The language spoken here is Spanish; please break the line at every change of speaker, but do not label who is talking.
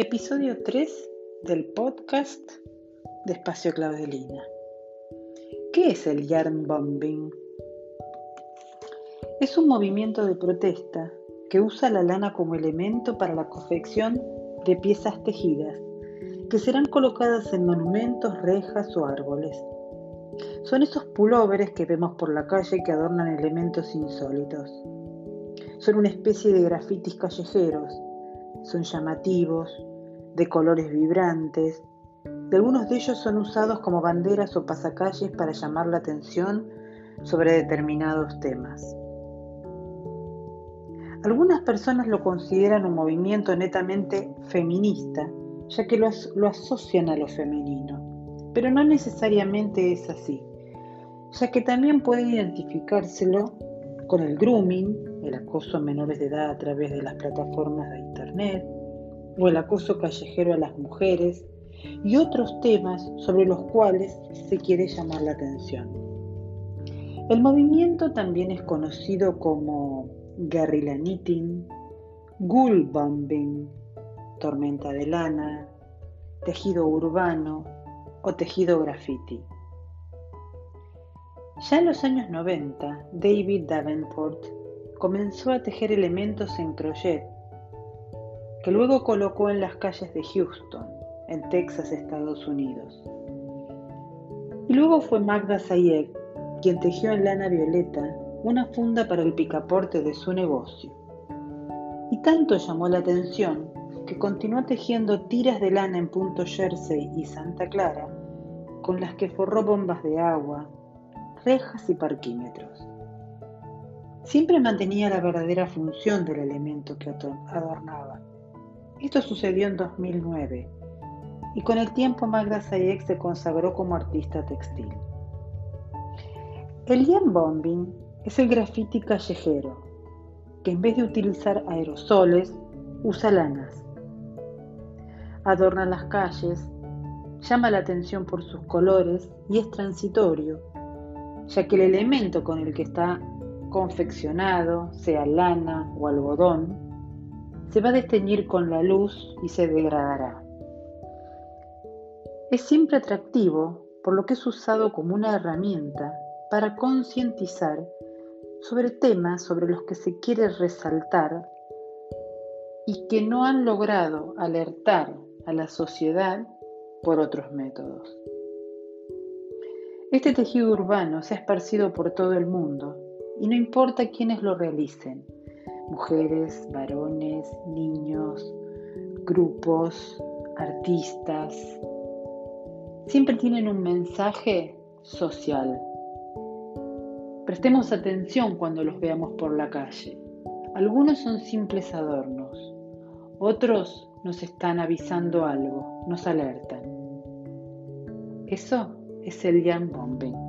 Episodio 3 del podcast de Espacio Claudelina. ¿Qué es el yarn bombing? Es un movimiento de protesta que usa la lana como elemento para la confección de piezas tejidas que serán colocadas en monumentos, rejas o árboles. Son esos pulóveres que vemos por la calle que adornan elementos insólitos. Son una especie de grafitis callejeros. Son llamativos, de colores vibrantes. De algunos de ellos son usados como banderas o pasacalles para llamar la atención sobre determinados temas. Algunas personas lo consideran un movimiento netamente feminista, ya que lo, lo asocian a lo femenino, pero no necesariamente es así ya que también puede identificárselo con el grooming, el acoso a menores de edad a través de las plataformas de Internet, o el acoso callejero a las mujeres, y otros temas sobre los cuales se quiere llamar la atención. El movimiento también es conocido como guerrilla knitting, ghoul bombing, tormenta de lana, tejido urbano o tejido graffiti. Ya en los años 90, David Davenport comenzó a tejer elementos en crochet, que luego colocó en las calles de Houston, en Texas, Estados Unidos. Y luego fue Magda Sayek quien tejió en lana violeta una funda para el picaporte de su negocio. Y tanto llamó la atención que continuó tejiendo tiras de lana en punto Jersey y Santa Clara, con las que forró bombas de agua, rejas y parquímetros. Siempre mantenía la verdadera función del elemento que adornaba. Esto sucedió en 2009 y con el tiempo Magda Sayek se consagró como artista textil. El Ian Bombing es el graffiti callejero, que en vez de utilizar aerosoles, usa lanas. Adorna las calles, llama la atención por sus colores y es transitorio, ya que el elemento con el que está confeccionado, sea lana o algodón, se va a desteñir con la luz y se degradará. Es siempre atractivo por lo que es usado como una herramienta para concientizar sobre temas sobre los que se quiere resaltar y que no han logrado alertar a la sociedad por otros métodos. Este tejido urbano se ha esparcido por todo el mundo y no importa quiénes lo realicen, mujeres, varones, niños, grupos, artistas, siempre tienen un mensaje social. Prestemos atención cuando los veamos por la calle. Algunos son simples adornos, otros nos están avisando algo, nos alertan. Eso es el Jan Bombing.